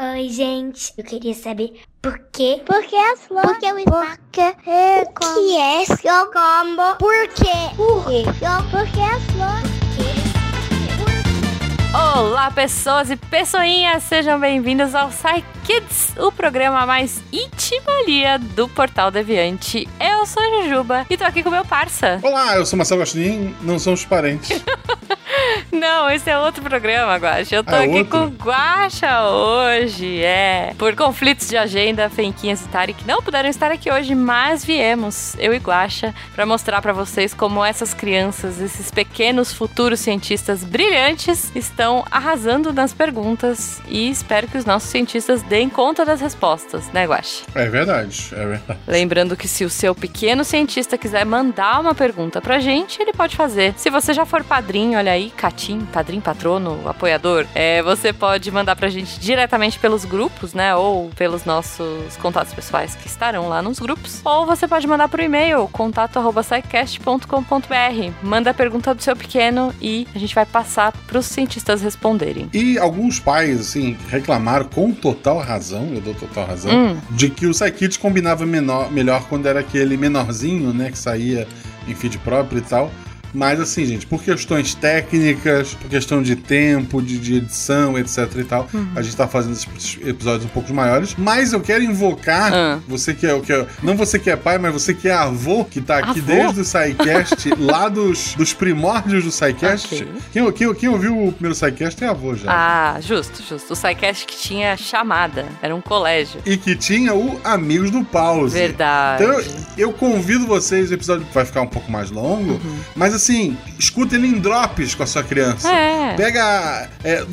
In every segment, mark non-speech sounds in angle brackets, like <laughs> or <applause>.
Oi, gente. Eu queria saber por quê? Por que as flores? Por que o espaço? É O que é seu combo? Por quê? Por quê? Por que as flores? Olá, pessoas e pessoinhas, sejam bem-vindos ao Psy Kids, o programa mais íntima do Portal Deviante. Eu sou a Jujuba e tô aqui com meu parça. Olá, eu sou Marcelo Gostin, não somos parentes. <laughs> Não, esse é outro programa, Guaxa. Eu tô Ah, é aqui outro? com o Guaxa hoje, é. Por conflitos de agenda, Fenquinhas e Tarek não puderam estar aqui hoje, mas viemos, eu e Guaxa, pra mostrar pra vocês como essas crianças, esses pequenos futuros cientistas brilhantes, estão arrasando nas perguntas e espero que os nossos cientistas deem conta das respostas, né, Guaxa? É verdade, é verdade. Lembrando que se o seu pequeno cientista quiser mandar uma pergunta pra gente, ele pode fazer. Se você já for padrinho, olha aí, Catim, padrinho, patrono, apoiador, é, você pode mandar pra gente diretamente pelos grupos, né? Ou pelos nossos contatos pessoais que estarão lá nos grupos. Ou você pode mandar por e-mail, contato.sicast.com.br. Manda a pergunta do seu pequeno e a gente vai passar pros cientistas responderem. E alguns pais, assim, reclamaram com total razão, eu dou total razão, Hum. de que o Psykit combinava menor, melhor quando era aquele menorzinho, né, que saía em feed próprio e tal. Mas assim, gente, por questões técnicas, por questão de tempo, de, de edição, etc e tal, Uhum. a gente tá fazendo esses episódios um pouco maiores. Mas eu quero invocar Ah. você que é o que é, não você que é pai, mas você que é avô, que tá aqui Avô? desde o SciCast, <laughs> lá dos, dos primórdios do SciCast. Ok. Quem, quem, quem ouviu o primeiro SciCast é avô já. Ah, justo, justo. O SciCast que tinha chamada, era um colégio. E que tinha o Amigos do Pause. Verdade. Então eu, eu convido vocês, o episódio vai ficar um pouco mais longo, mas assim, escuta ele em drops com a sua criança. É. Pega. é,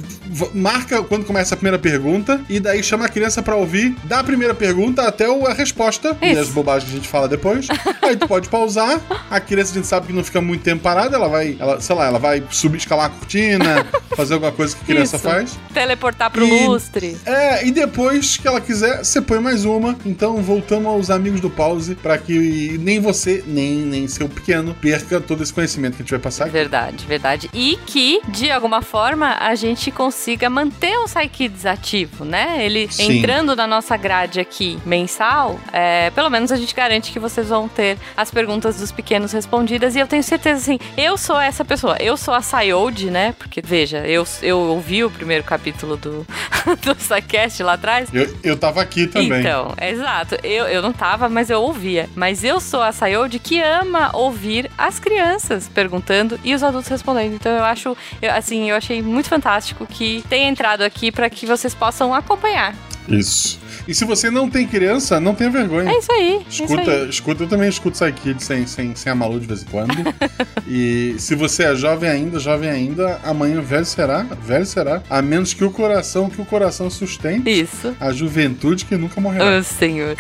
marca quando começa a primeira pergunta e daí chama a criança pra ouvir da primeira pergunta até a resposta e Isso. as bobagens que a gente fala depois. <laughs> aí tu pode pausar. A criança a gente sabe que não fica muito tempo parada, ela vai, ela, sei lá, ela vai subir, escalar a cortina, <laughs> fazer alguma coisa que a criança Isso. faz. Teleportar pro E- lustre. É, e depois que ela quiser, você põe mais uma. Então voltamos aos amigos do pause pra que nem você, nem, nem seu pequeno perca todo esse conhecimento que a gente vai passar aqui. Verdade, verdade. E que, de alguma forma, a gente consiga manter o Psykids ativo, né? Ele Sim. entrando na nossa grade aqui mensal, é, pelo menos a gente garante que vocês vão ter as perguntas dos pequenos respondidas. E eu tenho certeza, assim, eu sou essa pessoa. Eu sou a Sayode, né? Porque, veja, eu, eu ouvi o primeiro capítulo do, <laughs> do Psycast lá atrás. Eu, eu tava aqui também. Então, exato. Eu, eu não tava, mas eu ouvia. Mas eu sou a Sayode que ama ouvir as crianças perguntando e os adultos respondendo. Então eu acho, eu- assim, eu achei muito fantástico que tenha entrado aqui para que vocês possam acompanhar. Isso. E se você não tem criança, não tenha vergonha. É isso aí. é isso Escuta, aí. escuta, eu também escuto Psykids sem, sem, sem a Malu de vez em quando. <laughs> e se você é jovem ainda, jovem ainda, amanhã velho será, velho será. A menos que o coração, que o coração sustente Isso. a juventude que nunca morrerá. Oh, senhor.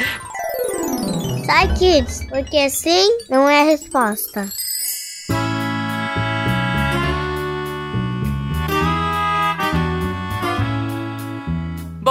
Sai, kids, porque sim não é a resposta.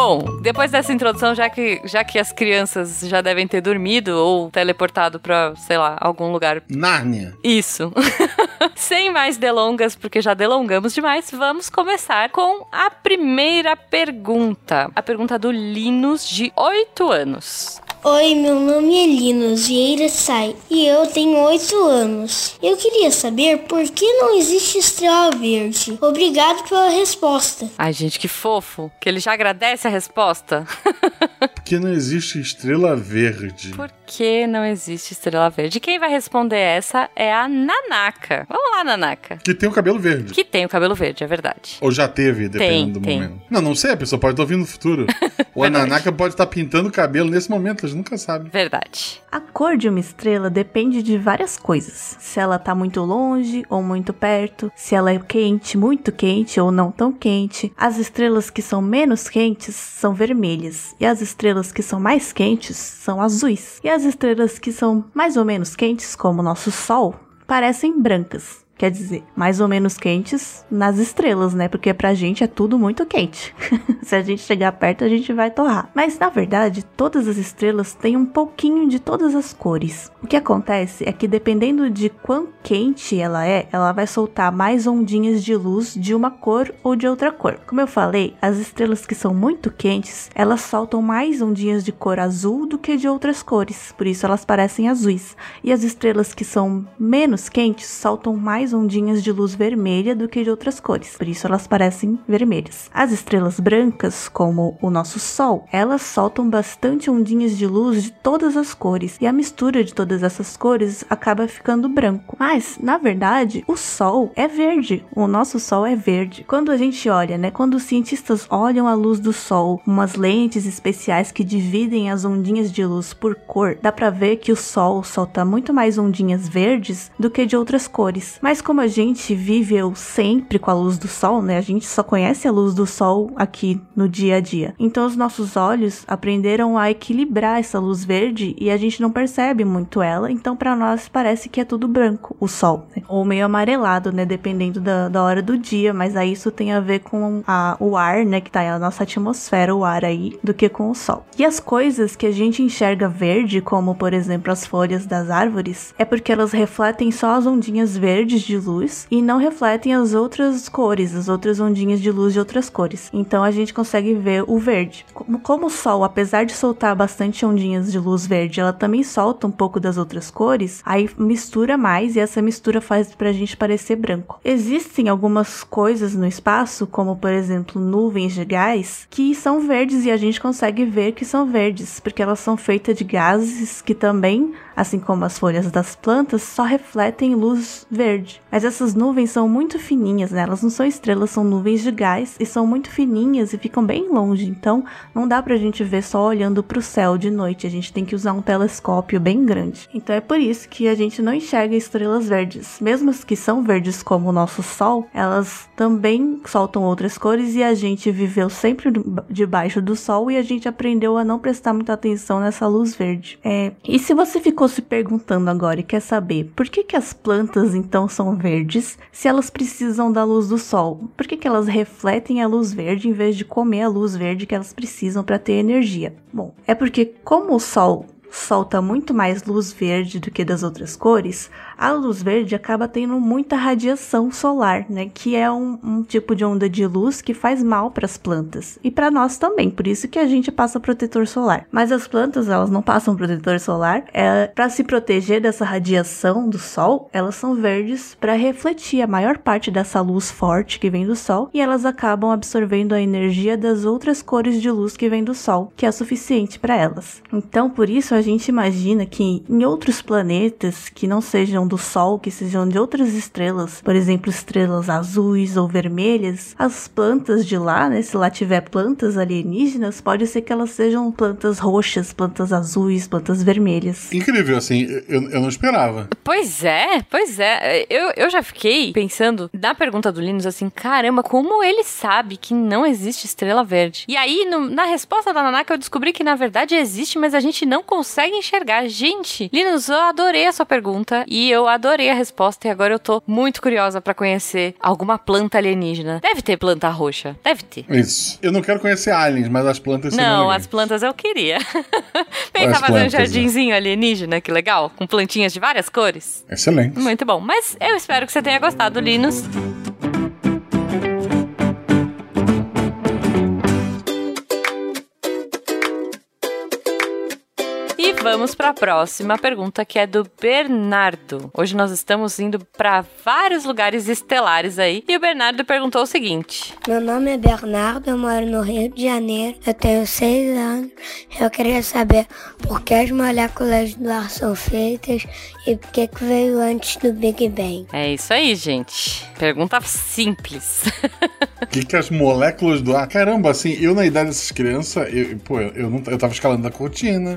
Bom, depois dessa introdução, já que, já que as crianças já devem ter dormido ou teleportado pra, sei lá, algum lugar Nárnia. Isso. <laughs> Sem mais delongas, porque já delongamos demais, vamos começar com a primeira pergunta. A pergunta do Linus, de 8 anos. Oi, meu nome é Linus Vieira Sai e eu tenho 8 anos. Eu queria saber por que não existe estrela verde. Obrigado pela resposta. Ai, gente, que fofo. Que ele já agradece a resposta. <laughs> Porque não existe estrela verde. Por que não existe estrela verde? Quem vai responder essa é a Nanaka. Vamos lá, Nanaka. Que tem o cabelo verde. Que tem o cabelo verde, é verdade. Ou já teve, dependendo do tem. momento. Não, não sei, a pessoa pode estar ouvindo no futuro. <laughs> Ou a. Nanaka pode estar pintando o cabelo nesse momento, gente nunca sabe. Verdade. A cor de uma estrela depende de várias coisas. Se ela tá muito longe ou muito perto, se ela é quente, muito quente ou não tão quente. As estrelas que são menos quentes são vermelhas, e as estrelas que são mais quentes são azuis. E as estrelas que são mais ou menos quentes, como o nosso Sol, parecem brancas. Quer dizer, mais ou menos quentes nas estrelas, né? Porque pra gente é tudo muito quente. <laughs> Se a gente chegar perto, a gente vai torrar. Mas na verdade, todas as estrelas têm um pouquinho de todas as cores. O que acontece é que dependendo de quão quente ela é, ela vai soltar mais ondinhas de luz de uma cor ou de outra cor. Como eu falei, as estrelas que são muito quentes, elas soltam mais ondinhas de cor azul do que de outras cores, por isso elas parecem azuis. E as estrelas que são menos quentes soltam mais ondinhas de luz vermelha do que de outras cores, por isso elas parecem vermelhas. As estrelas brancas, como o nosso Sol, elas soltam bastante ondinhas de luz de todas as cores, e a mistura de todas essas cores acaba ficando branco. Mas, na verdade, o Sol é verde. O nosso Sol é verde. Quando a gente olha, né? Quando os cientistas olham a luz do Sol, umas lentes especiais que dividem as ondinhas de luz por cor, dá para ver que o Sol solta muito mais ondinhas verdes do que de outras cores. Mas como a gente viveu sempre com a luz do Sol, né? A gente só conhece a luz do Sol aqui no dia a dia. Então os nossos olhos aprenderam a equilibrar essa luz verde e a gente não percebe muito ela. Então para nós parece que é tudo branco, o Sol, né? ou meio amarelado, né? Dependendo da, da hora do dia. Mas aí isso tem a ver com a, o ar, né? Que tá na nossa atmosfera, o ar aí, do que com o Sol. E as coisas que a gente enxerga verde, como por exemplo as folhas das árvores, é porque elas refletem só as ondinhas verdes de luz e não refletem as outras cores, as outras ondinhas de luz de outras cores. Então a gente consegue ver o verde. Como, como o Sol, apesar de soltar bastante ondinhas de luz verde, ela também solta um pouco das outras cores, aí mistura mais e essa mistura faz pra gente parecer branco. Existem algumas coisas no espaço, como por exemplo nuvens de gás, que são verdes e a gente consegue ver que são verdes, porque elas são feitas de gases que também, assim como as folhas das plantas, só refletem luz verde. Mas essas nuvens são muito fininhas, né? Elas não são estrelas, são nuvens de gás e são muito fininhas e ficam bem longe. Então, não dá pra gente ver só olhando pro céu de noite. A gente tem que usar um telescópio bem grande. Então é por isso que a gente não enxerga estrelas verdes. Mesmo as que são verdes como o nosso Sol, elas também soltam outras cores e a gente viveu sempre debaixo do Sol e a gente aprendeu a não prestar muita atenção nessa luz verde. É, e se você ficou se perguntando agora e quer saber por que, que as plantas então são verdes se elas precisam da luz do Sol? Por que, que elas refletem a luz verde em vez de comer a luz verde que elas precisam para ter energia? Bom, é porque como o Sol solta muito mais luz verde do que das outras cores, a luz verde acaba tendo muita radiação solar, né? Que é um, um tipo de onda de luz que faz mal para as plantas e para nós também. Por isso que a gente passa protetor solar. Mas as plantas elas não passam protetor solar. É para se proteger dessa radiação do sol, elas são verdes para refletir a maior parte dessa luz forte que vem do sol e elas acabam absorvendo a energia das outras cores de luz que vem do sol, que é suficiente para elas. Então, por isso a gente imagina que em outros planetas que não sejam do Sol, que sejam de outras estrelas, por exemplo, estrelas azuis ou vermelhas, as plantas de lá, né, se lá tiver plantas alienígenas, pode ser que elas sejam plantas roxas, plantas azuis, plantas vermelhas. Incrível, assim, eu, eu não esperava. Pois é, pois é. Eu, eu já fiquei pensando na pergunta do Linus assim, caramba, como ele sabe que não existe estrela verde? E aí, no, na resposta da Nanaka, eu descobri que na verdade existe, mas a gente não consegue enxergar. Gente, Linus, eu adorei a sua pergunta e eu adorei a resposta e agora eu tô muito curiosa para conhecer alguma planta alienígena. Deve ter planta roxa, deve ter. Isso. Eu não quero conhecer aliens, mas as plantas Não, as plantas eu queria. <laughs> Pensar As fazer um é. jardinzinho alienígena, que legal, com plantinhas de várias cores. Excelente. Muito bom. Mas eu espero que você tenha gostado, Linus. Vamos para a próxima pergunta, que é do Bernardo. Hoje nós estamos indo para vários lugares estelares aí. E o Bernardo perguntou o seguinte: Meu nome é Bernardo, eu moro no Rio de Janeiro, eu tenho seis anos. Eu queria saber por que as moléculas do ar são feitas e por que, que veio antes do Big Bang. É isso aí, gente. Pergunta simples. O que, que as moléculas do ar. Caramba, assim, eu na idade dessas crianças, eu, pô, eu, eu, não, eu tava escalando a cortina.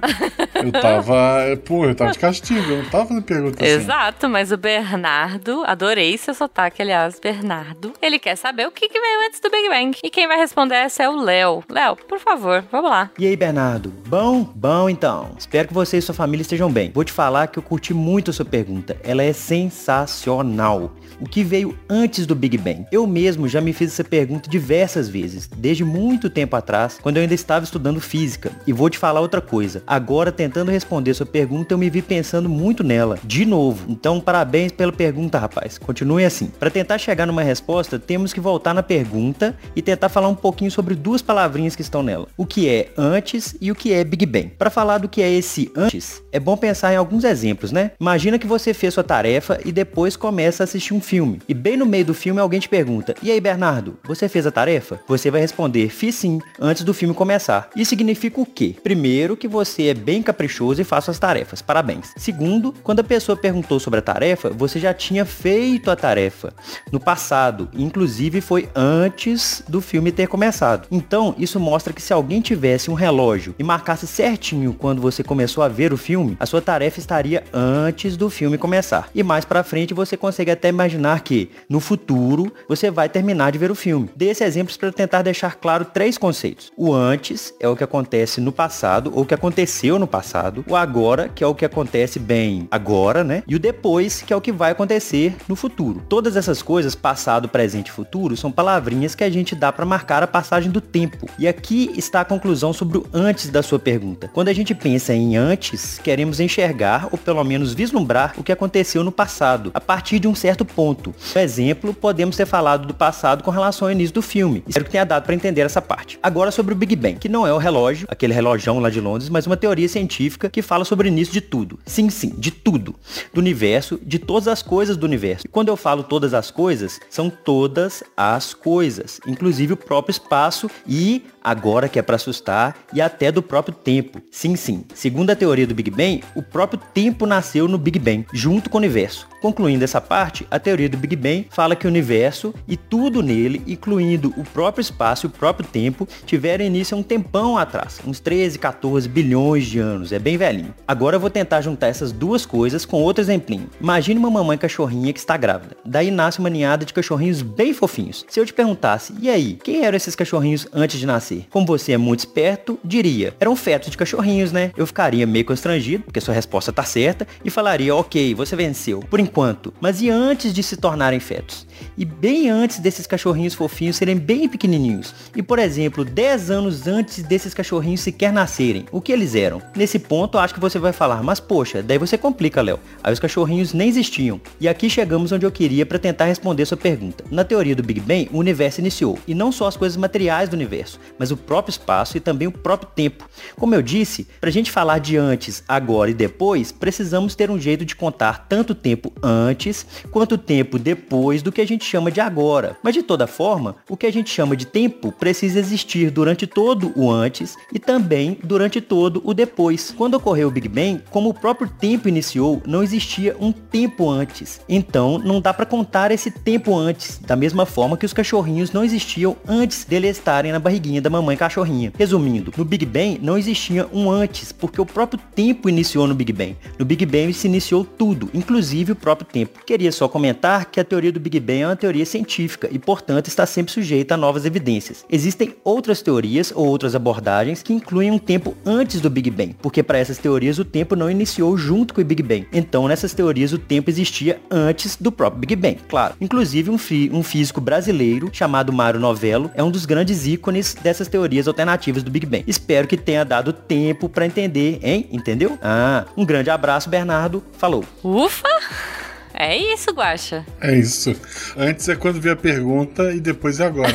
Eu <laughs> tava. Pô, eu tava de castigo, eu não tava fazendo pergunta assim. Exato, mas o Bernardo, adorei seu sotaque, aliás, Bernardo. Ele quer saber o que, que veio antes do Big Bang. E quem vai responder essa é o Léo. Léo, por favor, vamos lá. E aí, Bernardo? Bom? Bom então. Espero que você e sua família estejam bem. Vou te falar que eu curti muito a sua pergunta. Ela é sensacional. O que veio antes do Big Bang? Eu mesmo já me fiz essa pergunta diversas vezes, desde muito tempo atrás, quando eu ainda estava estudando física. E vou te falar outra coisa. Agora, tentando responder sua pergunta, eu me vi pensando muito nela, de novo. Então, parabéns pela pergunta, rapaz. Continue assim. Para tentar chegar numa resposta, temos que voltar na pergunta e tentar falar um pouquinho sobre duas palavrinhas que estão nela. O que é antes e o que é Big Bang. Para falar do que é esse antes, é bom pensar em alguns exemplos, né? Imagina que você fez sua tarefa e depois começa a assistir um filme. E bem no meio do filme alguém te pergunta: "E aí, Bernardo, você fez a tarefa?" Você vai responder: "Fiz sim", antes do filme começar. Isso significa o quê? Primeiro, que você é bem caprichoso e faz suas tarefas. Parabéns. Segundo, quando a pessoa perguntou sobre a tarefa, você já tinha feito a tarefa no passado, inclusive foi antes do filme ter começado. Então, isso mostra que se alguém tivesse um relógio e marcasse certinho quando você começou a ver o filme, a sua tarefa estaria antes do filme começar. E mais para frente você consegue até imaginar que no futuro você vai terminar de ver o filme. Dê esse exemplos para tentar deixar claro três conceitos. O antes é o que acontece no passado ou que aconteceu no passado. O agora, que é o que acontece bem agora, né? E o depois, que é o que vai acontecer no futuro. Todas essas coisas, passado, presente e futuro, são palavrinhas que a gente dá para marcar a passagem do tempo. E aqui está a conclusão sobre o antes da sua pergunta. Quando a gente pensa em antes, queremos enxergar ou pelo menos vislumbrar o que aconteceu no passado, a partir de um certo ponto. Por exemplo, podemos ter falado do passado com relação ao início do filme. Espero que tenha dado para entender essa parte. Agora sobre o Big Bang, que não é o relógio, aquele relógio lá de Londres, mas uma teoria científica que fala sobre o início de tudo. Sim, sim, de tudo. Do universo, de todas as coisas do universo. E quando eu falo todas as coisas, são todas as coisas, inclusive o próprio espaço e agora que é para assustar e até do próprio tempo. Sim, sim. Segundo a teoria do Big Bang, o próprio tempo nasceu no Big Bang, junto com o universo. Concluindo essa parte, a teoria do Big Bang fala que o universo e tudo nele, incluindo o próprio espaço e o próprio tempo, tiveram início há um tempão atrás, uns 13, 14 bilhões de anos, é bem velhinho. Agora eu vou tentar juntar essas duas coisas com outro exemplinho. Imagine uma mamãe cachorrinha que está grávida. Daí nasce uma ninhada de cachorrinhos bem fofinhos. Se eu te perguntasse, e aí, quem eram esses cachorrinhos antes de nascer? Como você é muito esperto, diria, eram fetos de cachorrinhos, né? Eu ficaria meio constrangido, porque sua resposta tá certa, e falaria, ok, você venceu. Por enquanto. Mas e antes de se tornarem fetos? E bem antes desses cachorrinhos fofinhos serem bem pequenininhos. E por exemplo, 10 anos antes desses cachorrinhos sequer nascerem, o que eles eram? Nesse ponto, acho que você vai falar, mas poxa, daí você complica, Léo. Aí os cachorrinhos nem existiam. E aqui chegamos onde eu queria para tentar responder sua pergunta. Na teoria do Big Bang, o universo iniciou. E não só as coisas materiais do universo, mas o próprio espaço e também o próprio tempo. Como eu disse, para a gente falar de antes, agora e depois, precisamos ter um jeito de contar tanto tempo antes quanto tempo depois do que a gente chama de agora. Mas de toda forma, o que a gente chama de tempo precisa existir durante todo o antes e também durante todo o depois. Quando ocorreu o Big Bang, como o próprio tempo iniciou, não existia um tempo antes. Então, não dá para contar esse tempo antes, da mesma forma que os cachorrinhos não existiam antes deles estarem na barriguinha da mamãe cachorrinha. Resumindo, no Big Bang não existia um antes, porque o próprio tempo iniciou no Big Bang. No Big Bang se iniciou tudo, inclusive o próprio tempo. Queria só comentar que a teoria do Big Bang é uma teoria científica e, portanto, está sempre sujeita a novas evidências. Existem outras teorias ou outras abordagens que incluem um tempo antes do Big Bang, porque para essas teorias o tempo não iniciou junto com o Big Bang. Então, nessas teorias o tempo existia antes do próprio Big Bang, claro. Inclusive um, um físico brasileiro chamado Mário Novello é um dos grandes ícones dessas teorias alternativas do Big Bang. Espero que tenha dado tempo para entender, hein? Entendeu? Ah, um grande abraço, Bernardo. Falou. Ufa! É isso, Guaxa. É isso. Antes é quando vem a pergunta e depois é agora.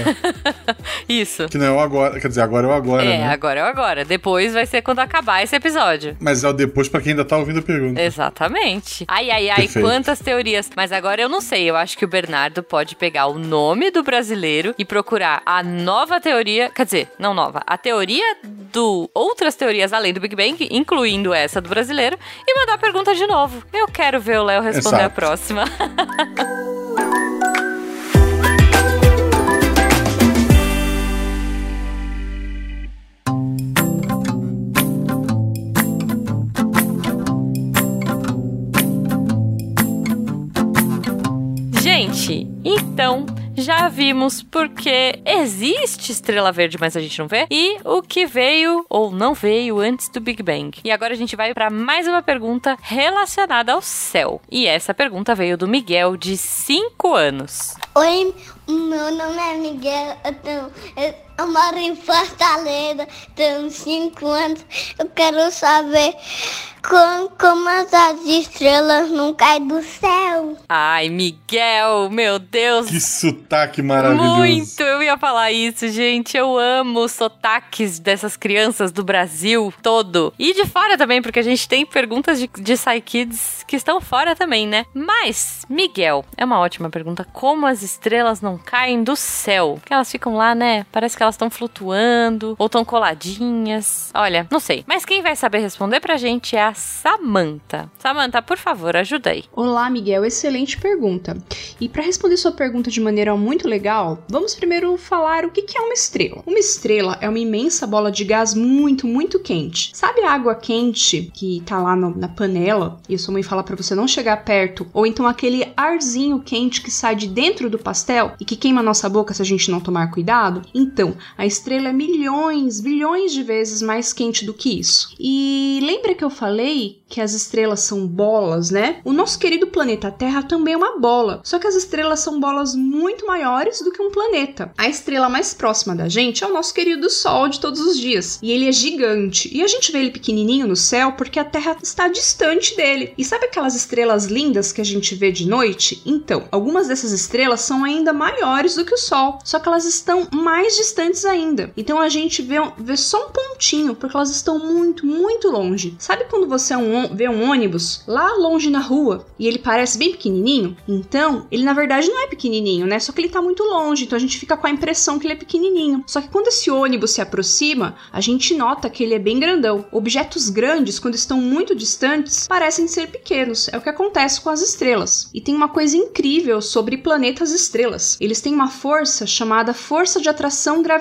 <laughs> isso. Que não é o agora. Quer dizer, agora é o agora. É, né? agora é o agora. Depois vai ser quando acabar esse episódio. Mas é o depois pra quem ainda tá ouvindo a pergunta. Exatamente. Ai, ai, ai, Perfeito. quantas teorias. Mas agora eu não sei. Eu acho que o Bernardo pode pegar o nome do brasileiro e procurar a nova teoria. Quer dizer, não nova. A teoria do outras teorias além do Big Bang, incluindo essa do brasileiro, e mandar a pergunta de novo. Eu quero ver o Léo responder a Exato próxima. <laughs> Gente, então já vimos porque existe estrela verde, mas a gente não vê, e o que veio ou não veio antes do Big Bang. E agora a gente vai para mais uma pergunta relacionada ao céu. E essa pergunta veio do Miguel, de 5 anos. Oi, meu nome é Miguel, eu, tenho, eu, moro em Fortaleza, tenho 5 anos. Eu quero saber como, como as estrelas não caem do céu. Ai, Miguel, meu Deus. Que sotaque maravilhoso. Muito, eu ia falar isso, gente. Eu amo os sotaques dessas crianças do Brasil todo. E de fora também, porque a gente tem perguntas de, de Kids que estão fora também, né? Mas, Miguel, é uma ótima pergunta. Como as estrelas não caem do céu? Que elas ficam lá, né? Parece que elas estão flutuando ou estão coladinhas. Olha, não sei. Mas quem vai saber responder pra gente é a Samantha. Samantha, por favor, ajuda aí. Olá, Miguel. Excelente pergunta. E para responder sua pergunta de maneira muito legal, vamos primeiro falar o que é uma estrela. Uma estrela é uma imensa bola de gás muito, muito quente. Sabe a água quente que tá lá no, na panela e a sua mãe fala para você não chegar perto? Ou então aquele arzinho quente que sai de dentro do pastel e que queima a nossa boca se a gente não tomar cuidado? Então, a estrela é milhões, bilhões de vezes mais quente do que isso. E lembra que eu falei que as estrelas são bolas, né? O nosso querido planeta Terra também é uma bola, só que as estrelas são bolas muito maiores do que um planeta. A estrela mais próxima da gente é o nosso querido Sol de todos os dias, e ele é gigante. E a gente vê ele pequenininho no céu porque a Terra está distante dele. E sabe aquelas estrelas lindas que a gente vê de noite? Então, algumas dessas estrelas são ainda maiores do que o Sol, só que elas estão mais distantes ainda. Então a gente vê, vê só um pontinho porque elas estão muito, muito longe. Sabe quando você é um, vê um ônibus lá longe na rua e ele parece bem pequenininho, então ele na verdade não é pequenininho, né? Só que ele tá muito longe, então a gente fica com a impressão que ele é pequenininho. Só que quando esse ônibus se aproxima, a gente nota que ele é bem grandão. Objetos grandes, quando estão muito distantes, parecem ser pequenos. É o que acontece com as estrelas. E tem uma coisa incrível sobre planetas estrelas. Eles têm uma força chamada força de atração gravitacional,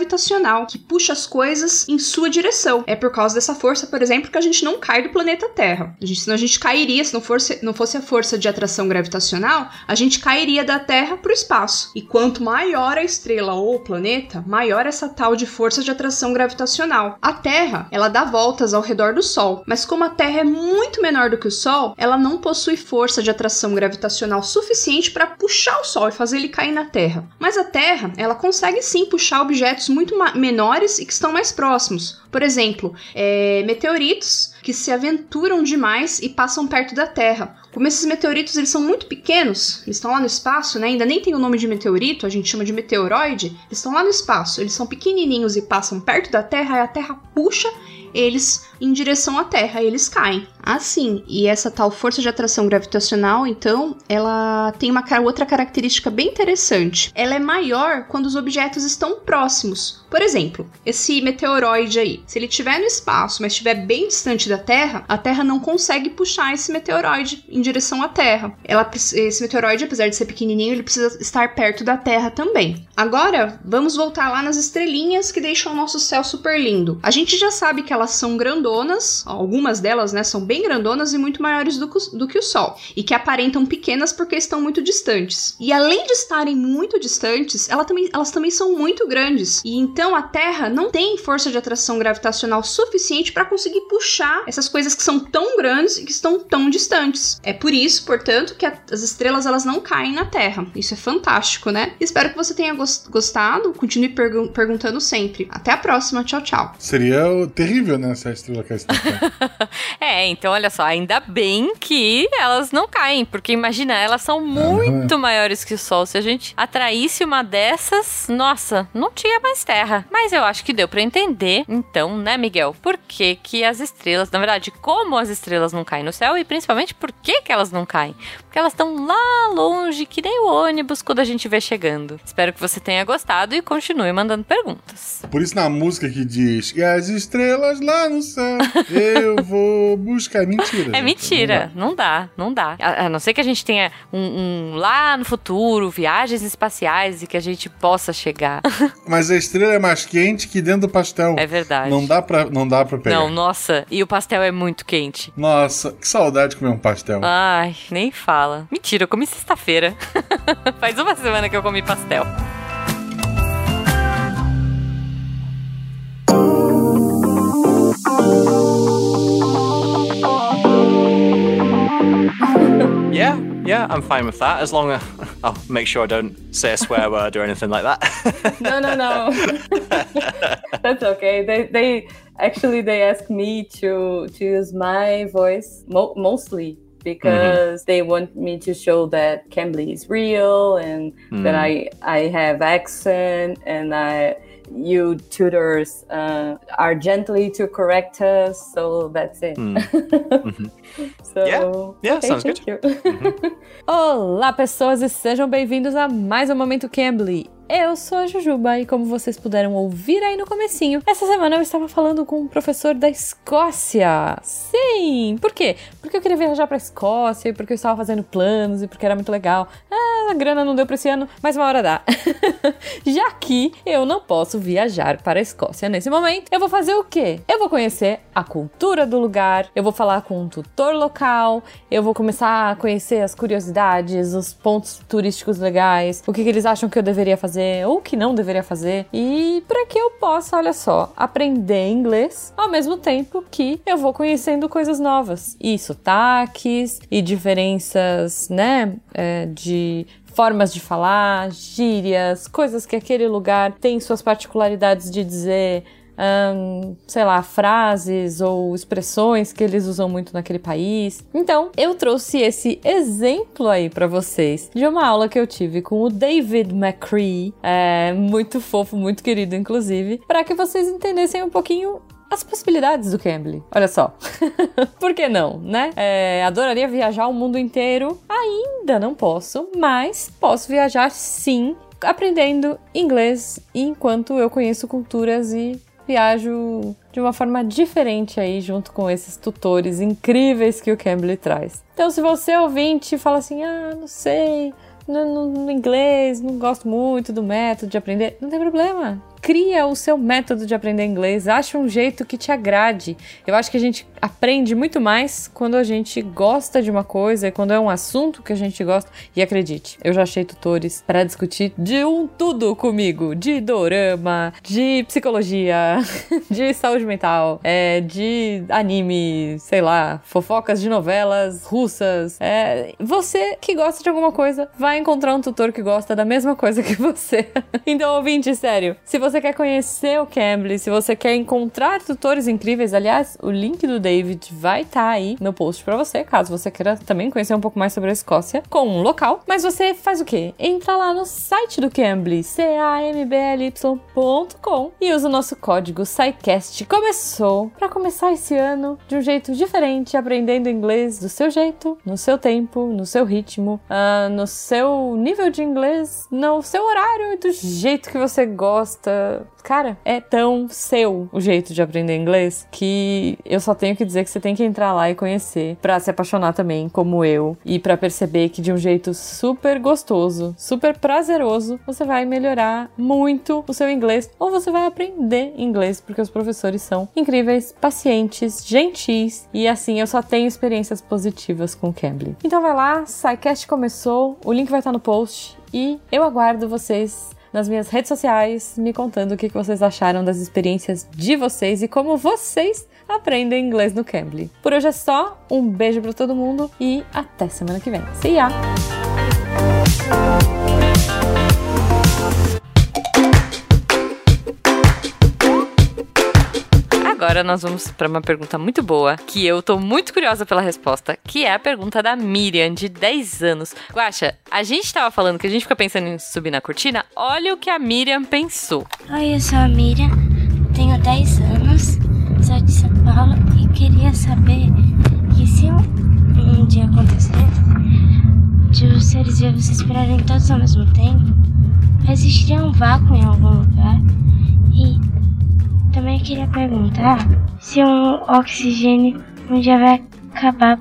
que puxa as coisas em sua direção. É por causa dessa força, por exemplo, que a gente não cai do planeta Terra. A gente, senão a gente cairia, se não fosse, não fosse a força de atração gravitacional, a gente cairia da Terra para o espaço. E quanto maior a estrela ou o planeta, maior essa tal de força de atração gravitacional. A Terra, ela dá voltas ao redor do Sol, mas como a Terra é muito menor do que o Sol, ela não possui força de atração gravitacional suficiente para puxar o Sol e fazer ele cair na Terra. Mas a Terra, ela consegue sim puxar objetos muito menores e que estão mais próximos. Por exemplo, é, meteoritos que se aventuram demais e passam perto da Terra. Como esses meteoritos eles são muito pequenos, eles estão lá no espaço, né? Ainda nem tem o nome de meteorito, a gente chama de meteoroide. Eles estão lá no espaço, eles são pequenininhos e passam perto da Terra, e a Terra puxa eles em direção à Terra, e eles caem. Assim, e essa tal força de atração gravitacional, então, ela tem uma outra característica bem interessante. Ela é maior quando os objetos estão próximos. Por exemplo, esse meteoroide aí, se ele estiver no espaço, mas estiver bem distante da Terra, a Terra não consegue puxar esse meteoroide em direção à Terra. Ela, esse meteoroide, apesar de ser pequenininho, ele precisa estar perto da Terra também. Agora, vamos voltar lá nas estrelinhas que deixam o nosso céu super lindo. A gente já sabe que elas são grandonas, algumas delas, né, são bem bem grandonas e muito maiores do, do que o Sol, e que aparentam pequenas porque estão muito distantes. E além de estarem muito distantes, ela também, elas também são muito grandes. E então a Terra não tem força de atração gravitacional suficiente para conseguir puxar essas coisas que são tão grandes e que estão tão distantes. É por isso, portanto, que a, as estrelas elas não caem na Terra. Isso é fantástico, né? Espero que você tenha gostado. Continue pergu perguntando sempre. Até a próxima. Tchau, tchau. Seria terrível, né? Se a estrela caísse na Terra. <laughs> <laughs> é, então então, olha só, ainda bem que elas não caem, porque imagina, elas são muito uhum. maiores que o Sol. Se a gente atraísse uma dessas, nossa, não tinha mais Terra. Mas eu acho que deu para entender, então, né, Miguel? Por que, que as estrelas, na verdade, como as estrelas não caem no céu e principalmente por que, que elas não caem? Porque elas estão lá longe, que nem o ônibus quando a gente vê chegando. Espero que você tenha gostado e continue mandando perguntas. Por isso, na música que diz: E as estrelas lá no céu, eu vou buscar é mentira. É mentira. Não dá, não dá. A, a, não ser que a gente tenha um, um, lá no futuro, viagens espaciais e que a gente possa chegar. <laughs> Mas a estrela é mais quente que dentro do pastel. É verdade. Não dá pra, não dá pra pegar. Não, nossa. E o, pastel é muito quente. Nossa, que saudade de comer um pastel. Ai, nem fala. Mentira, eu comi sexta-feira. <laughs> Faz uma semana que eu comi pastel. Yeah, yeah, I'm fine with that as long as <laughs> I'll make sure I don't say a swear word or anything like that. no, no, no. <laughs> That's okay. They they actually they asked me to to use my voice mo- mostly because mm-hmm. they want me to show that Cambly is real and that mm. I I have accent and I you tutors uh, are gently to correct us so that's it <laughs> so Yeah. Yeah, okay, sounds good. you. <laughs> Olá, pessoas, e sejam bem-vindos a mais um Momento Cambly. Eu sou a Jujuba e como vocês puderam ouvir aí no comecinho, essa semana eu estava falando com um professor da Escócia. Sim! Por quê? Porque eu queria viajar pra Escócia e porque eu estava fazendo planos e porque era muito legal. Ah, a grana não deu pra esse ano, mas uma hora dá. <laughs> Já que eu não posso viajar para a Escócia nesse momento, eu vou fazer o quê? Eu vou conhecer a cultura do lugar, eu vou falar com um tutor local, eu vou começar a conhecer as curiosidades, os pontos turísticos legais, o que, que eles acham que eu deveria fazer ou que não deveria fazer, e para que eu possa, olha só, aprender inglês ao mesmo tempo que eu vou conhecendo coisas novas. E sotaques e diferenças, né, é, de formas de falar, gírias, coisas que aquele lugar tem suas particularidades de dizer, ahn, sei lá, frases ou expressões que eles usam muito naquele país. Então, eu trouxe esse exemplo aí pra vocês de uma aula que eu tive com o David McCree, é, muito fofo, muito querido, inclusive, para que vocês entendessem um pouquinho as possibilidades do Cambly. Olha só. <laughs> Por que não, né? É, adoraria viajar o mundo inteiro. Ainda não posso, mas posso viajar sim, aprendendo inglês enquanto eu conheço culturas e viajo de uma forma diferente aí junto com esses tutores incríveis que o Cambly traz. Então, se você ouvinte fala assim, ah, não sei, no, no- no inglês, não gosto muito do método de aprender, não tem problema. Cria o seu método de aprender inglês, acha um jeito que te agrade. Eu acho que a gente aprende muito mais quando a gente gosta de uma coisa, quando é um assunto que a gente gosta. E acredite, eu já achei tutores para discutir de um tudo comigo, de dorama, de psicologia, <laughs> de saúde mental, é, de anime, sei lá, fofocas de novelas russas. É, você que gosta de alguma coisa vai encontrar um tutor que gosta da mesma coisa que você. <laughs> então, ouvinte, sério, se você quer conhecer o Cambly, se você quer encontrar tutores incríveis, aliás, o link do David vai estar aí no post pra você, caso você queira também conhecer um pouco mais sobre a Escócia com um local. Mas você faz o quê? Entra lá no site do Cambly, c-a-m-b-l-y.com e usa o nosso código SciCast. Começou para começar esse ano de um jeito diferente, aprendendo inglês do seu jeito, no seu tempo, no seu ritmo, ah, no seu nível de inglês, no seu horário e do jeito que você gosta. Cara, é tão seu o jeito de aprender inglês que eu só tenho que dizer que você tem que entrar lá e conhecer pra se apaixonar também, como eu, e pra perceber que de um jeito super gostoso, super prazeroso, você vai melhorar muito o seu inglês ou você vai aprender inglês, porque os professores são incríveis, pacientes, gentis e assim eu só tenho experiências positivas com o Cambly. Então vai lá, SciCast começou, o link vai estar no post e eu aguardo vocês nas minhas redes sociais, me contando o que vocês acharam das experiências de vocês e como vocês aprendem inglês no Cambly. Por hoje é só, um beijo pra todo mundo e até semana que vem. See ya! Agora nós vamos para uma pergunta muito boa, que eu tô muito curiosa pela resposta, que é a pergunta da Miriam, de 10 anos. Guaxa, a gente tava falando que a gente fica pensando em subir na cortina, olha o que a Miriam pensou. Oi, eu sou a Miriam, tenho 10 anos, sou de São Paulo e queria saber que se um, um dia acontecer de os seres vivos respirarem todos ao mesmo tempo, existiria um vácuo em algum lugar? Também queria perguntar se o oxigênio um dia vai acabar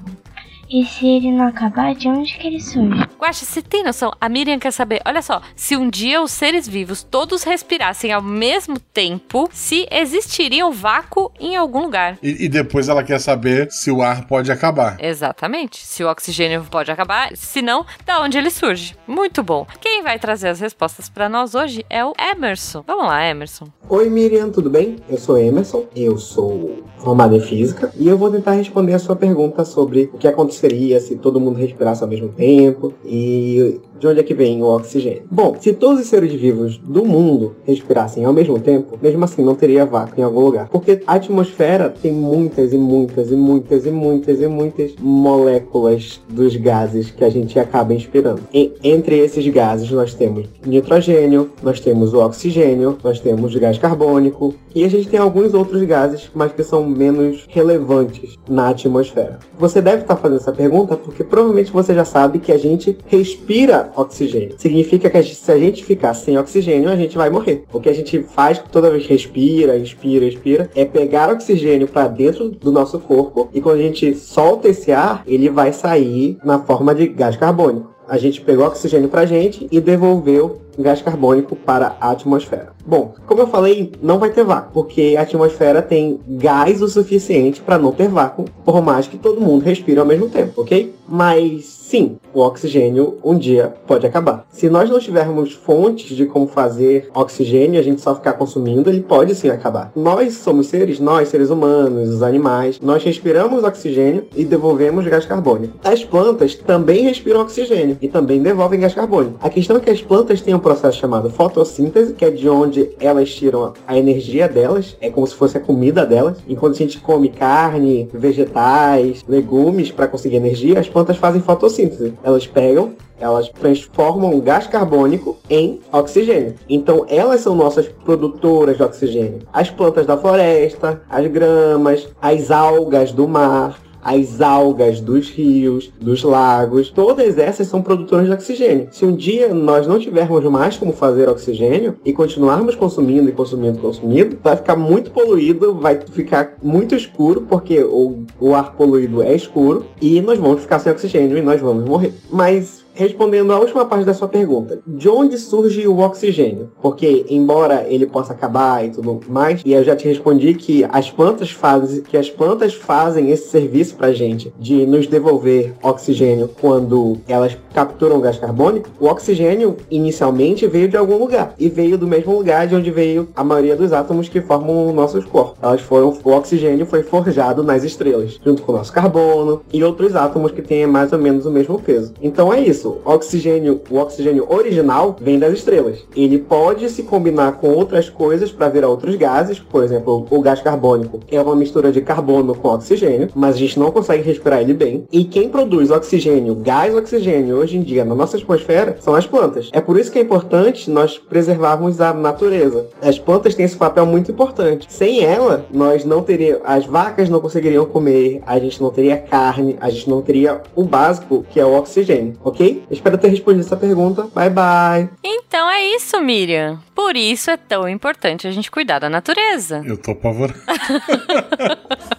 E se ele não acabar, de onde que ele surge? Guaxa, você tem noção? A Miriam quer saber, olha só, se um dia os seres vivos todos respirassem ao mesmo tempo, se existiria um vácuo em algum lugar. E, e depois ela quer saber se o ar pode acabar. Exatamente. Se o oxigênio pode acabar, se não, da onde ele surge. Muito bom. Quem vai trazer as respostas para nós hoje é o Emerson. Vamos lá, Emerson. Oi Miriam, tudo bem? Eu sou Emerson, eu sou formado em física e eu vou tentar responder a sua pergunta sobre o que aconteceria se todo mundo respirasse ao mesmo tempo e de onde é que vem o oxigênio. Bom, se todos os seres vivos do mundo respirassem ao mesmo tempo, mesmo assim não teria vácuo em algum lugar, porque a atmosfera tem muitas e muitas e muitas e muitas e muitas moléculas dos gases que a gente acaba inspirando. E, entre esses gases nós temos nitrogênio, nós temos o oxigênio, nós temos gás carbônico e a gente tem alguns outros gases, mas que são menos relevantes na atmosfera. Você deve estar fazendo essa pergunta porque provavelmente você já sabe que a gente respira oxigênio. Significa que a gente, se a gente ficar sem oxigênio, a gente vai morrer. O que a gente faz toda vez que respira, inspira, expira, é pegar oxigênio para dentro do nosso corpo e quando a gente solta esse ar, ele vai sair na forma de gás carbônico. A gente pegou oxigênio pra gente e devolveu gás carbônico para a atmosfera. Bom, como eu falei, não vai ter vácuo, porque a atmosfera tem gás o suficiente para não ter vácuo, por mais que todo mundo respire ao mesmo tempo, ok? Mas sim, o oxigênio um dia pode acabar. Se nós não tivermos fontes de como fazer oxigênio, a gente só ficar consumindo, ele pode sim acabar. Nós somos seres, nós seres humanos, os animais, nós respiramos oxigênio e devolvemos gás carbônico. As plantas também respiram oxigênio e também devolvem gás carbônico. A questão é que as plantas têm um processo chamado fotossíntese, que é de onde elas tiram a energia delas, é como se fosse a comida delas. Enquanto a gente come carne, vegetais, legumes para conseguir energia, as plantas fazem fotossíntese. Elas pegam elas transformam o gás carbônico em oxigênio. Então, elas são nossas produtoras de oxigênio. As plantas da floresta, as gramas, as algas do mar, as algas dos rios, dos lagos, todas essas são produtoras de oxigênio. Se um dia nós não tivermos mais como fazer oxigênio e continuarmos consumindo e consumindo, consumindo, vai ficar muito poluído, vai ficar muito escuro, porque o, o ar poluído é escuro, e nós vamos ficar sem oxigênio e nós vamos morrer. Mas respondendo à última parte da sua pergunta, de onde surge o oxigênio? Porque embora ele possa acabar e tudo mais, e eu já te respondi que as plantas fazem, que as plantas fazem esse serviço pra gente de nos devolver oxigênio quando elas capturam gás carbônico, o oxigênio inicialmente veio de algum lugar e veio do mesmo lugar de onde veio a maioria dos átomos que formam nossos corpos. Elas foram, o oxigênio foi forjado nas estrelas, junto com o nosso carbono e outros átomos que têm mais ou menos o mesmo peso. Então é isso isso, oxigênio, o oxigênio original vem das estrelas. Ele pode se combinar com outras coisas para virar outros gases, por exemplo, o gás carbônico é uma mistura de carbono com oxigênio, mas a gente não consegue respirar ele bem. E quem produz oxigênio, gás oxigênio hoje em dia na nossa atmosfera são as plantas. É por isso que é importante nós preservarmos a natureza. As plantas têm esse papel muito importante. Sem ela, nós não teríamos, as vacas não conseguiriam comer, a gente não teria carne, a gente não teria o básico que é o oxigênio, ok? Espero ter respondido essa pergunta. Bye bye. Então é isso, Miriam. Por isso é tão importante a gente cuidar da natureza. Eu tô apavorado. <laughs>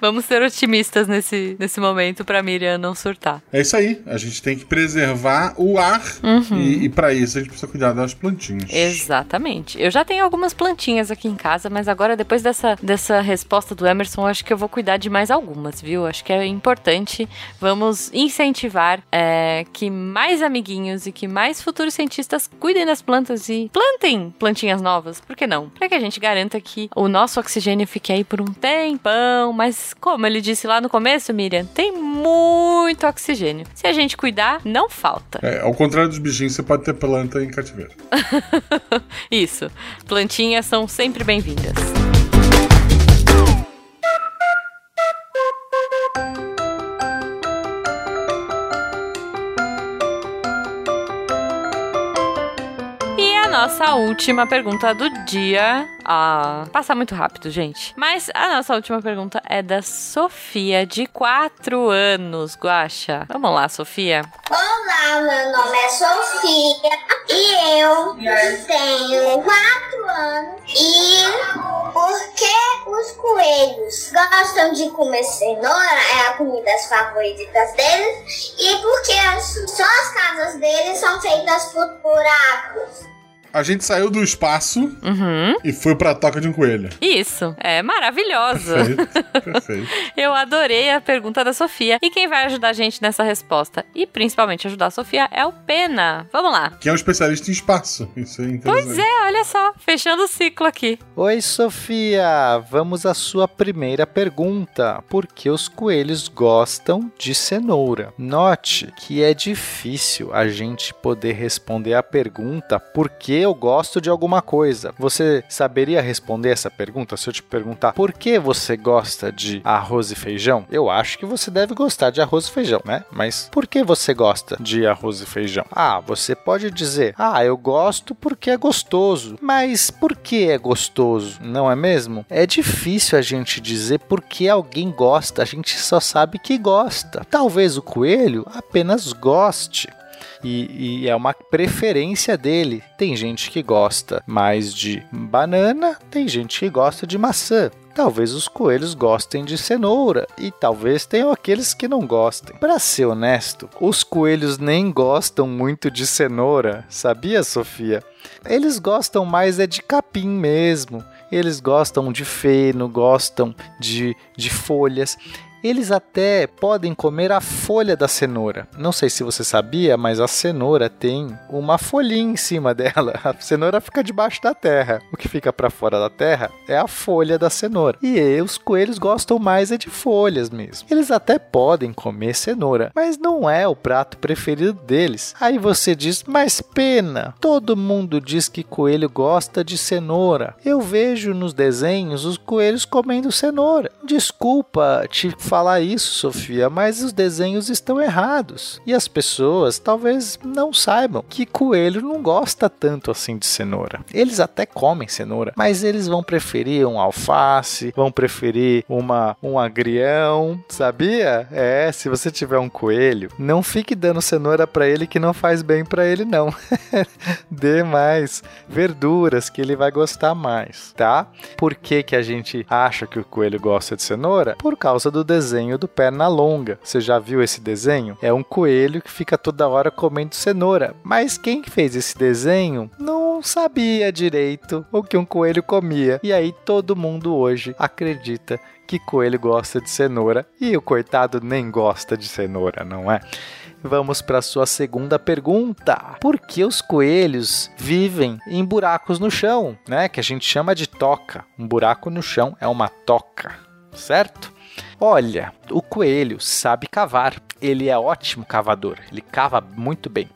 Vamos ser otimistas nesse, nesse momento pra Miriam não surtar. É isso aí. A gente tem que preservar o ar. Uhum. E, e para isso a gente precisa cuidar das plantinhas. Exatamente. Eu já tenho algumas plantinhas aqui em casa, mas agora, depois dessa, dessa resposta do Emerson, acho que eu vou cuidar de mais algumas, viu? Acho que é importante. Vamos incentivar é, que mais amiguinhos e que mais futuros cientistas cuidem das plantas e plantem plantinhas novas. Por que não? Para que a gente garanta que o nosso oxigênio fique aí por um tempão, mas como ele disse lá no começo, Miriam, tem muito oxigênio. Se a gente cuidar, não falta. É, ao contrário dos bichinhos, você pode ter planta em cativeiro. <laughs> Isso. Plantinhas são sempre bem-vindas. A nossa última pergunta do dia. Ah, passa muito rápido, gente. Mas a nossa última pergunta é da Sofia, de 4 anos, Guaxa. Vamos lá, Sofia. Olá, meu nome é Sofia e eu tenho 4 anos e Por que os coelhos gostam de comer cenoura? É a comida favorita deles. E porque as, só as casas deles são feitas por buracos. A gente saiu do espaço Uhum. e foi pra toca de um coelho. Isso, é maravilhoso. Perfeito, perfeito. <laughs> Eu adorei a pergunta da Sofia. E quem vai ajudar a gente nessa resposta? E principalmente ajudar a Sofia é o Pena. Vamos lá. Que é um especialista em espaço. Isso é interessante. Pois é, olha só, fechando o ciclo aqui. Oi, Sofia! Vamos à sua primeira pergunta. Por que os coelhos gostam de cenoura? Note que é difícil a gente poder responder a pergunta por que eu gosto de alguma coisa. Você saberia responder essa pergunta se eu te perguntar por que você gosta de arroz e feijão? Eu acho que você deve gostar de arroz e feijão, né? Mas por que você gosta de arroz e feijão? Ah, você pode dizer: "Ah, eu gosto porque é gostoso". Mas por que é gostoso? Não é mesmo? É difícil a gente dizer por que alguém gosta, a gente só sabe que gosta. Talvez o coelho apenas goste. E, e é uma preferência dele. Tem gente que gosta mais de banana, tem gente que gosta de maçã. Talvez os coelhos gostem de cenoura e talvez tenham aqueles que não gostem. Para ser honesto, os coelhos nem gostam muito de cenoura, sabia, Sofia? Eles gostam mais é de capim mesmo. Eles gostam de feno, gostam de, de folhas. Eles até podem comer a folha da cenoura. Não sei se você sabia, mas a cenoura tem uma folhinha em cima <laughs> dela. A cenoura fica debaixo da terra. O que fica para fora da terra é a folha da cenoura. E os coelhos gostam mais é de folhas mesmo. Eles até podem comer cenoura, mas não é o prato preferido deles. Aí você diz: "Mas pena, todo mundo diz que coelho gosta de cenoura. Eu vejo nos desenhos os coelhos comendo cenoura. Desculpa te falar isso, Sofia, mas os desenhos estão errados. E as pessoas talvez não saibam que coelho não gosta tanto assim de cenoura. Eles até comem cenoura, mas eles vão preferir um alface, vão preferir uma um agrião, sabia? É, se você tiver um coelho, não fique dando cenoura para ele que não faz bem para ele não. <laughs> Dê mais verduras que ele vai gostar mais, tá? Por que que a gente acha que o coelho gosta de cenoura? Por causa do desenho do perna longa. Você já viu esse desenho? É um coelho que fica toda hora comendo cenoura. Mas quem fez esse desenho não sabia direito o que um coelho comia. E aí todo mundo hoje acredita que coelho gosta de cenoura e o coitado nem gosta de cenoura, não é? Vamos para sua segunda pergunta. Por que os coelhos vivem em buracos no chão, né? Que a gente chama de toca. Um buraco no chão é uma toca, certo? Olha, o coelho sabe cavar. Ele é ótimo cavador. Ele cava muito bem.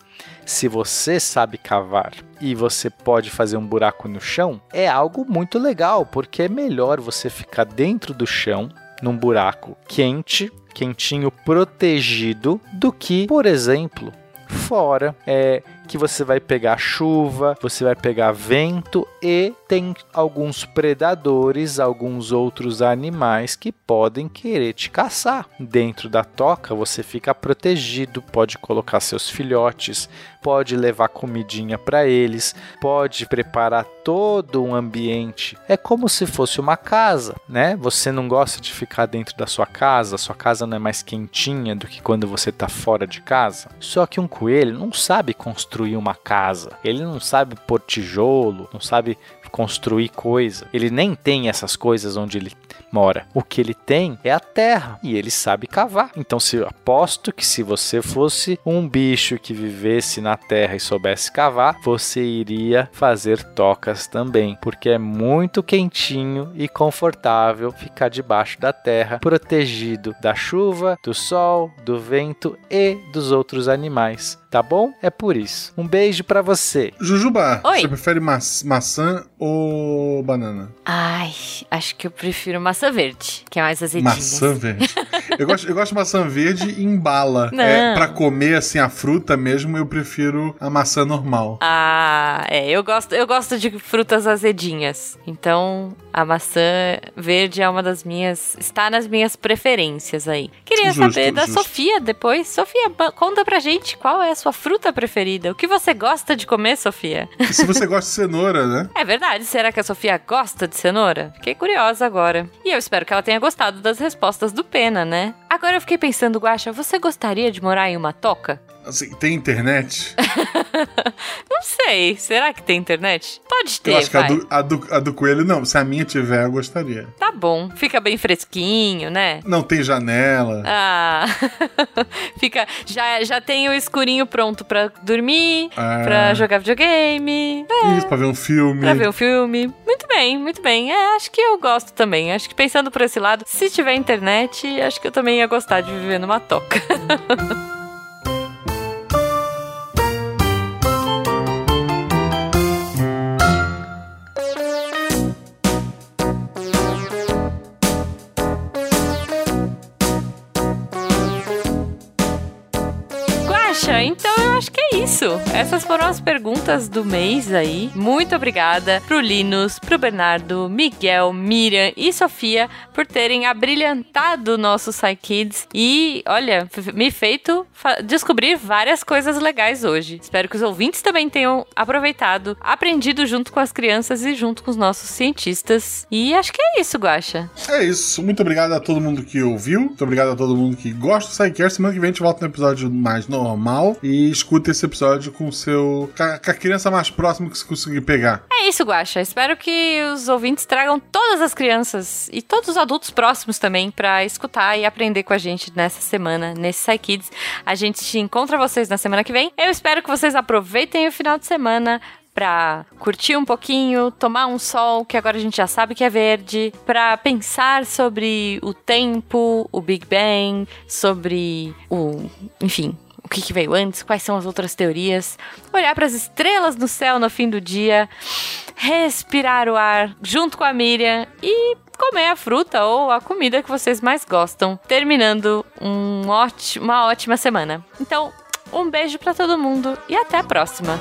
Se você sabe cavar e você pode fazer um buraco no chão, é algo muito legal, porque é melhor você ficar dentro do chão, num buraco quente, quentinho, protegido, do que, por exemplo, fora, é que você vai pegar chuva, você vai pegar vento e tem alguns predadores, alguns outros animais que podem querer te caçar. Dentro da toca você fica protegido, pode colocar seus filhotes, pode levar comidinha para eles, pode preparar todo um ambiente. É como se fosse uma casa, né? Você não gosta de ficar dentro da sua casa, sua casa não é mais quentinha do que quando você está fora de casa. Só que um coelho não sabe construir uma casa. Ele não sabe pôr tijolo, não sabe construir coisa. Ele nem tem essas coisas onde ele mora. O que ele tem é a terra e ele sabe cavar. Então, se eu aposto que se você fosse um bicho que vivesse na terra e soubesse cavar, você iria fazer tocas também, porque é muito quentinho e confortável ficar debaixo da terra, protegido da chuva, do sol, do vento e dos outros animais. Tá bom? É por isso. Um beijo para você. Jujuba, Oi. você prefere ma maçã ou banana? Ai, acho que eu prefiro maçã verde, que é mais azedinha. Maçã verde. eu, gosto, eu gosto de maçã verde em bala. Não. É, pra comer assim a fruta mesmo, eu prefiro a maçã normal. Ah, é, eu gosto, eu gosto de frutas azedinhas. Então, A maçã verde é uma das minhas. está nas minhas preferências aí. Queria Justo, saber da justo. Sofia depois. Sofia, conta pra gente qual é a sua fruta preferida. O que você gosta de comer, Sofia? E se você gosta de cenoura, né? <laughs> É verdade, será que a Sofia gosta de cenoura? Fiquei curiosa agora. E eu espero que ela tenha gostado das respostas do Pena, né? Agora eu fiquei pensando, Guaxa, você gostaria de morar em uma toca? Assim, tem internet? <laughs> Não sei, será que tem internet? Pode ter, eu acho que a vai. do, a, do, a do coelho não. Se a minha tiver, eu gostaria. Tá bom, fica bem fresquinho, né? Não tem janela. Ah, <laughs> fica. Já, já tem o escurinho pronto pra dormir, Ah. pra jogar videogame, Isso, pra ver um filme. pra ver o filme. Muito bem, muito bem. É, acho que eu gosto também. Acho que pensando por esse lado, se tiver internet, acho que eu também ia gostar de viver numa toca. <laughs> Guaxa, então eu acho que é isso. Essas foram as perguntas do mês aí. Muito obrigada pro Linus, pro Bernardo, Miguel, Miriam e Sofia por terem abrilhantado o nosso Kids e, olha, me feito descobrir várias coisas legais hoje. Espero que os ouvintes também tenham aproveitado, aprendido junto com as crianças e junto com os nossos cientistas. E acho que é isso, Guaxa. É isso. Muito obrigado a todo mundo que ouviu. Muito obrigado a todo mundo que gosta do SciCast. Semana que vem a gente volta no episódio mais normal. E escuta esse episódio com seu. com a, criança mais próxima que você conseguir pegar. É isso, Guaxa. Espero que os ouvintes tragam todas as crianças e todos os adultos próximos também pra escutar e aprender com a gente nessa semana, nesse Kids. A gente encontra vocês na semana que vem. Eu espero que vocês aproveitem o final de semana pra curtir um pouquinho, tomar um sol, que agora a gente já sabe que é verde, pra pensar sobre o tempo, o Big Bang, sobre o, enfim, que, que veio antes, quais são as outras teorias, olhar para as estrelas no céu no fim do dia, respirar o ar junto com a Miriam e comer a fruta ou a comida que vocês mais gostam, terminando um óti- uma ótima semana. Então, um beijo para todo mundo e até a próxima.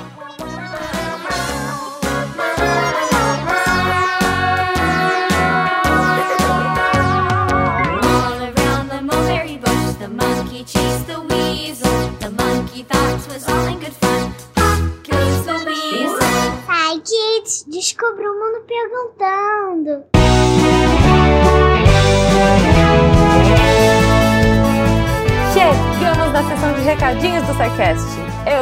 Perguntando. Chegamos na sessão de recadinhos do SciCast. Eu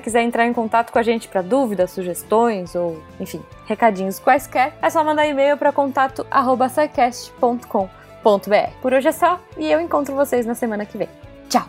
quiser entrar em contato com a gente para dúvidas, sugestões ou, enfim, recadinhos quaisquer, é só mandar e-mail para contato@scicast.com.br. Por hoje é só e eu encontro vocês na semana que vem. Tchau.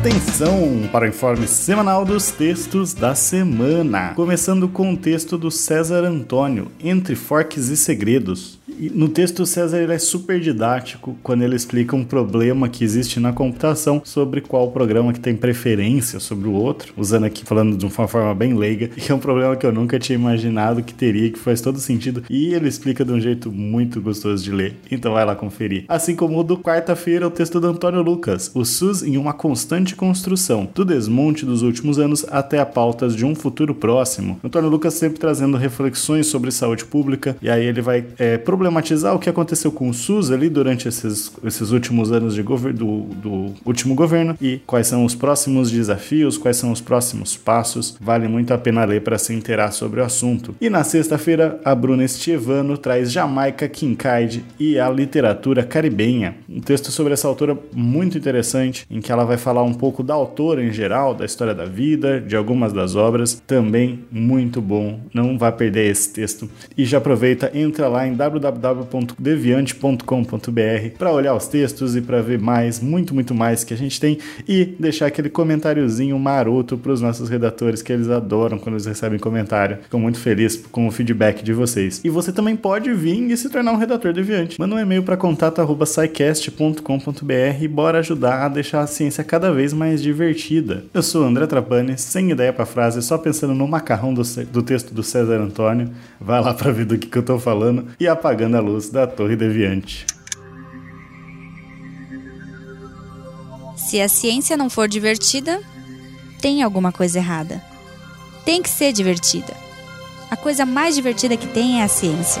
Atenção para o informe semanal dos textos da semana. Começando com o texto do César Antônio, Entre Forques e Segredos. No texto, o César é super didático quando ele explica um problema que existe na computação sobre qual programa que tem preferência sobre o outro, usando aqui falando de uma forma bem leiga, <laughs> que é um problema que eu nunca tinha imaginado que teria, que faz todo sentido, e ele explica de um jeito muito gostoso de ler. Então vai lá conferir. Assim como o do quarta-feira, o texto do Antônio Lucas, o SUS em uma constante construção, do desmonte dos últimos anos até a pautas de um futuro próximo. Antônio Lucas sempre trazendo reflexões sobre saúde pública, e aí ele vai é, problematizar o que aconteceu com o SUS ali durante esses, esses últimos anos de gover- do, do último governo e quais são os próximos desafios, quais são os próximos passos. Vale muito a pena ler para se inteirar sobre o assunto. E na sexta-feira, a Bruna Estevano traz Jamaica Kincaid e a literatura caribenha. Um texto sobre essa autora muito interessante, em que ela vai falar um pouco da autora em geral, da história da vida, de algumas das obras. Também muito bom. Não vai perder esse texto. E já aproveita, entra lá em www www.deviante.com.br para olhar os textos e para ver mais, muito, muito mais que a gente tem e deixar aquele comentáriozinho maroto para os nossos redatores que eles adoram quando eles recebem comentário. Ficam muito felizes com o feedback de vocês. E você também pode vir e se tornar um redator deviante. Manda um e-mail para contato@scicast.com.br e bora ajudar a deixar a ciência cada vez mais divertida. Eu sou André Trapani, sem ideia para frase, só pensando no macarrão do, do texto do César Antônio. Vai lá para ver do que, que eu tô falando e apagando a luz da Torre Deviante. Se a ciência não for divertida, tem alguma coisa errada. Tem que ser divertida. A coisa mais divertida que tem é a ciência.